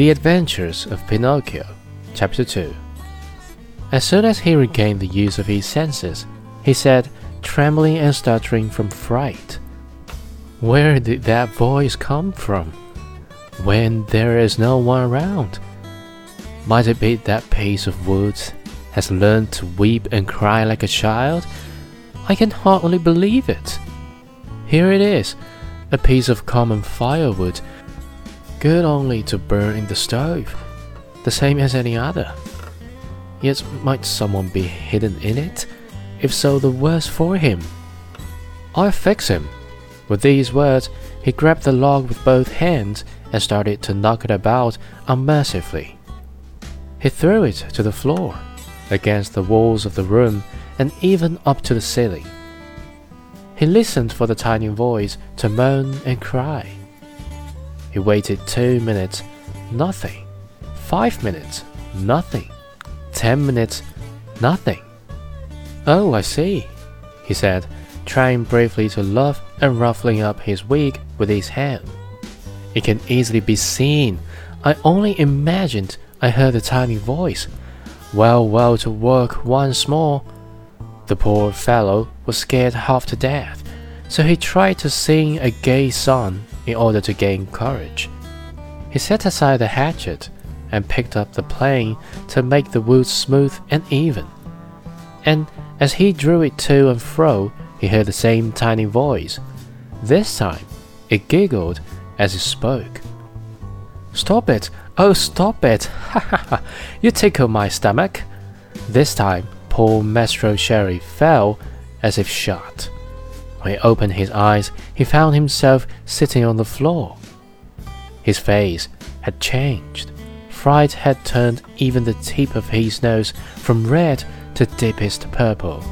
The Adventures of Pinocchio, Chapter 2. As soon as he regained the use of his senses, he said, trembling and stuttering from fright, Where did that voice come from? When there is no one around? Might it be that piece of wood has learned to weep and cry like a child? I can hardly believe it. Here it is, a piece of common firewood, good only to burn in the stove, the same as any other. Yet might someone be hidden in it? If so, the worse for him. I'll fix him. With these words, he grabbed the log with both hands and started to knock it about unmercifully. He threw it to the floor, against the walls of the room, and even up to the ceiling. He listened for the tiny voice to moan and cry. He waited two minutes, nothing. Five minutes, nothing. Ten minutes, nothing. Oh, I see, he said, trying bravely to laugh and ruffling up his wig with his hand. It can easily be seen. I only imagined I heard a tiny voice. Well, well, to work once more. The poor fellow was scared half to death, so he tried to sing a gay song in order to gain courage. He set aside the hatchet and picked up the plane to make the wood smooth and even. And as he drew it to and fro, he heard the same tiny voice. This time, it giggled as it spoke. Stop it! Oh, stop it! Ha ha ha! You tickle my stomach! This time, poor Maestro Cherry fell as if shot. When he opened his eyes, he found himself sitting on the floor. His face had changed. Fright had turned even the tip of his nose from red to deepest purple.